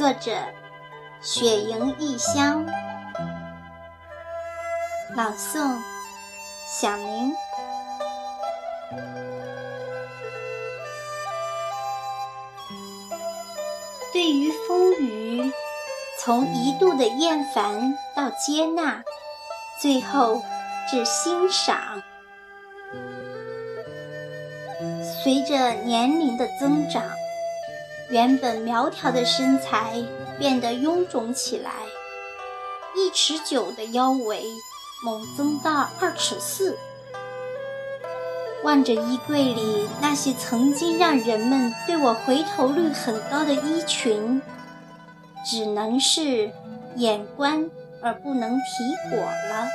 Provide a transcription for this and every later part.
作者，雪莹异乡。朗诵：小明。对于风雨，从一度的厌烦到接纳，最后至欣赏。随着年龄的增长，原本苗条的身材变得臃肿起来，一尺九的腰围猛增到二尺四。望着衣柜里那些曾经让人们对我回头率很高的衣裙，只能是眼观而不能提果了。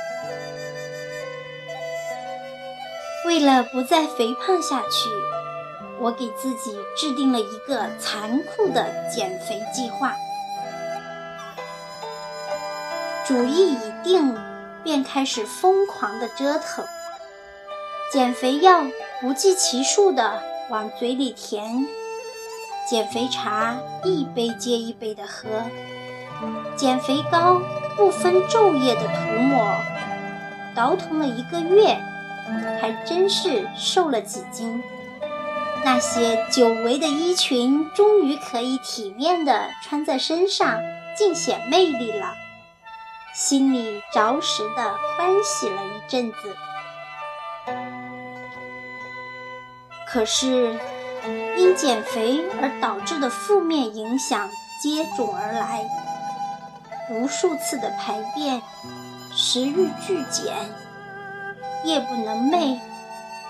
为了不再肥胖下去。我给自己制定了一个残酷的减肥计划，主意已定，便开始疯狂的折腾。减肥药不计其数的往嘴里填，减肥茶一杯接一杯的喝，减肥膏不分昼夜的涂抹，倒腾了一个月，还真是瘦了几斤。那些久违的衣裙终于可以体面地穿在身上，尽显魅力了，心里着实的欢喜了一阵子。可是，因减肥而导致的负面影响接踵而来，无数次的排便，食欲剧减，夜不能寐，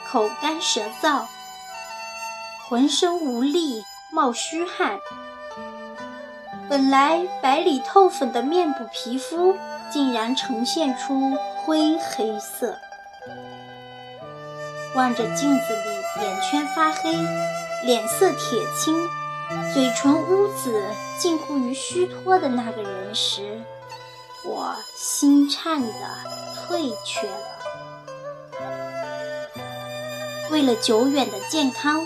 口干舌燥。浑身无力，冒虚汗。本来白里透粉的面部皮肤，竟然呈现出灰黑色。望着镜子里眼圈发黑、脸色铁青、嘴唇乌紫、近乎于虚脱的那个人时，我心颤的退却了。为了久远的健康。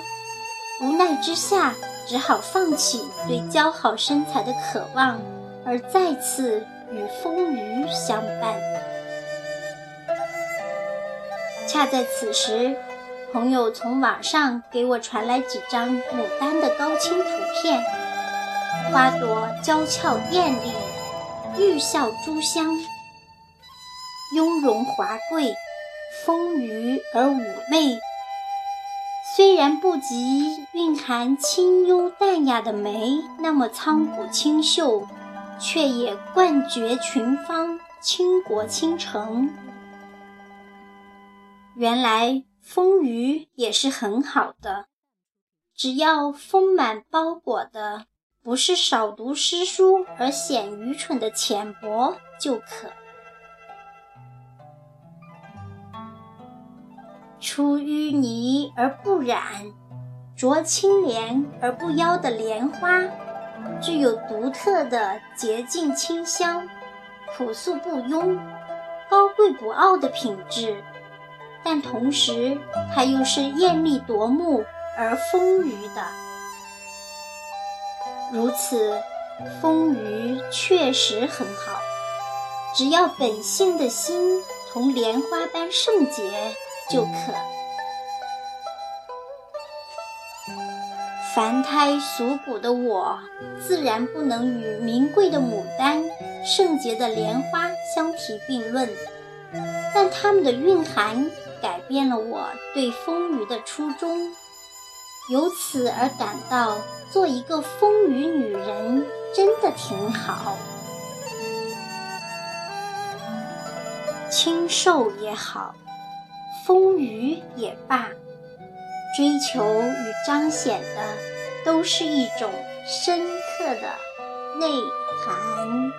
无奈之下，只好放弃对姣好身材的渴望，而再次与风雨相伴。恰在此时，朋友从网上给我传来几张牡丹的高清图片，花朵娇俏艳丽，玉笑珠香，雍容华贵，丰腴而妩媚。虽然不及蕴含清幽淡雅的梅那么苍古清秀，却也冠绝群芳，倾国倾城。原来丰腴也是很好的，只要丰满包裹的不是少读诗书而显愚蠢的浅薄就可。出淤泥而不染，濯清涟而不妖的莲花，具有独特的洁净清香、朴素不庸、高贵不傲的品质，但同时它又是艳丽夺目而丰腴的。如此，丰腴确实很好，只要本性的心同莲花般圣洁。就可。凡胎俗骨的我，自然不能与名贵的牡丹、圣洁的莲花相提并论。但它们的蕴含，改变了我对丰腴的初衷，由此而感到做一个丰腴女人真的挺好。清瘦也好。风雨也罢，追求与彰显的都是一种深刻的内涵。